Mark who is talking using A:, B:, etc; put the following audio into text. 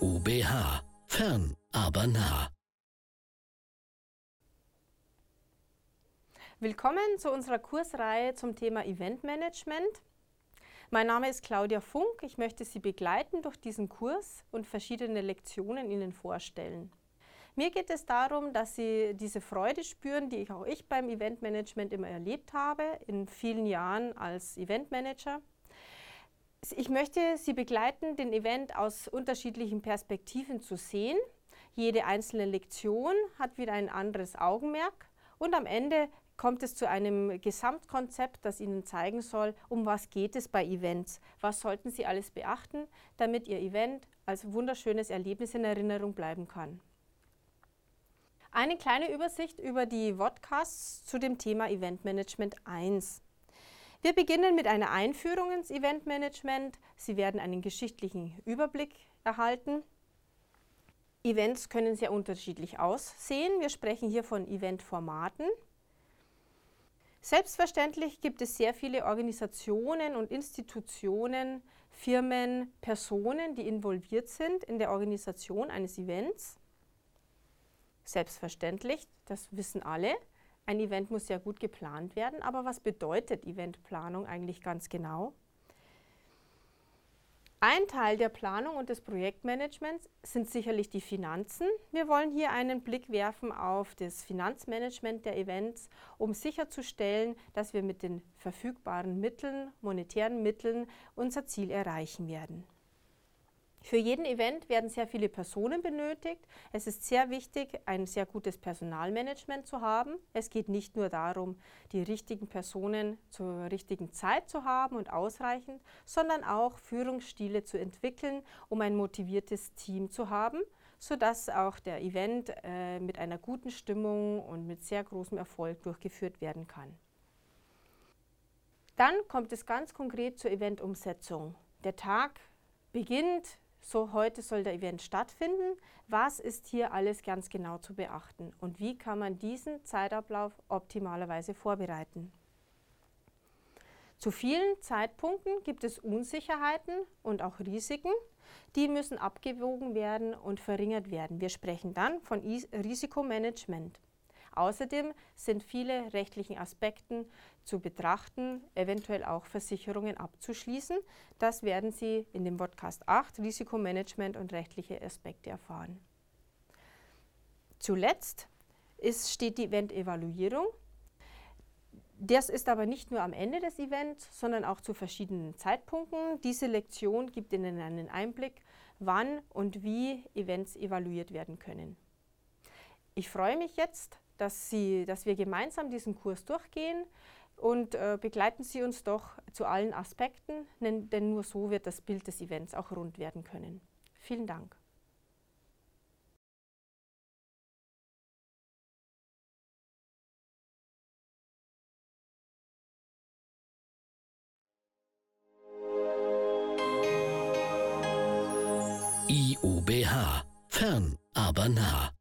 A: IUBH. Fern, aber nah.
B: Willkommen zu unserer Kursreihe zum Thema Eventmanagement. Mein Name ist Claudia Funk. Ich möchte Sie begleiten durch diesen Kurs und verschiedene Lektionen Ihnen vorstellen. Mir geht es darum, dass Sie diese Freude spüren, die auch ich beim Eventmanagement immer erlebt habe, in vielen Jahren als Eventmanager. Ich möchte Sie begleiten, den Event aus unterschiedlichen Perspektiven zu sehen. Jede einzelne Lektion hat wieder ein anderes Augenmerk und am Ende kommt es zu einem Gesamtkonzept, das Ihnen zeigen soll, um was geht es bei Events, was sollten Sie alles beachten, damit Ihr Event als wunderschönes Erlebnis in Erinnerung bleiben kann. Eine kleine Übersicht über die Vodcasts zu dem Thema Eventmanagement 1. Wir beginnen mit einer Einführung ins Eventmanagement. Sie werden einen geschichtlichen Überblick erhalten. Events können sehr unterschiedlich aussehen. Wir sprechen hier von Eventformaten. Selbstverständlich gibt es sehr viele Organisationen und Institutionen, Firmen, Personen, die involviert sind in der Organisation eines Events. Selbstverständlich, das wissen alle. Ein Event muss sehr gut geplant werden, aber was bedeutet Eventplanung eigentlich ganz genau? Ein Teil der Planung und des Projektmanagements sind sicherlich die Finanzen. Wir wollen hier einen Blick werfen auf das Finanzmanagement der Events, um sicherzustellen, dass wir mit den verfügbaren Mitteln, monetären Mitteln, unser Ziel erreichen werden. Für jeden Event werden sehr viele Personen benötigt. Es ist sehr wichtig, ein sehr gutes Personalmanagement zu haben. Es geht nicht nur darum, die richtigen Personen zur richtigen Zeit zu haben und ausreichend, sondern auch Führungsstile zu entwickeln, um ein motiviertes Team zu haben, sodass auch der Event äh, mit einer guten Stimmung und mit sehr großem Erfolg durchgeführt werden kann. Dann kommt es ganz konkret zur Eventumsetzung. Der Tag beginnt so heute soll der Event stattfinden. Was ist hier alles ganz genau zu beachten und wie kann man diesen Zeitablauf optimalerweise vorbereiten? Zu vielen Zeitpunkten gibt es Unsicherheiten und auch Risiken. Die müssen abgewogen werden und verringert werden. Wir sprechen dann von Risikomanagement. Außerdem sind viele rechtliche Aspekte zu betrachten, eventuell auch Versicherungen abzuschließen. Das werden Sie in dem Podcast 8 Risikomanagement und rechtliche Aspekte erfahren. Zuletzt ist, steht die Event-Evaluierung. Das ist aber nicht nur am Ende des Events, sondern auch zu verschiedenen Zeitpunkten. Diese Lektion gibt Ihnen einen Einblick, wann und wie Events evaluiert werden können. Ich freue mich jetzt, dass, Sie, dass wir gemeinsam diesen Kurs durchgehen und äh, begleiten Sie uns doch zu allen Aspekten, denn, nur so wird das Bild des Events auch rund werden können. Vielen Dank.
A: IUBH. Fern, aber nah.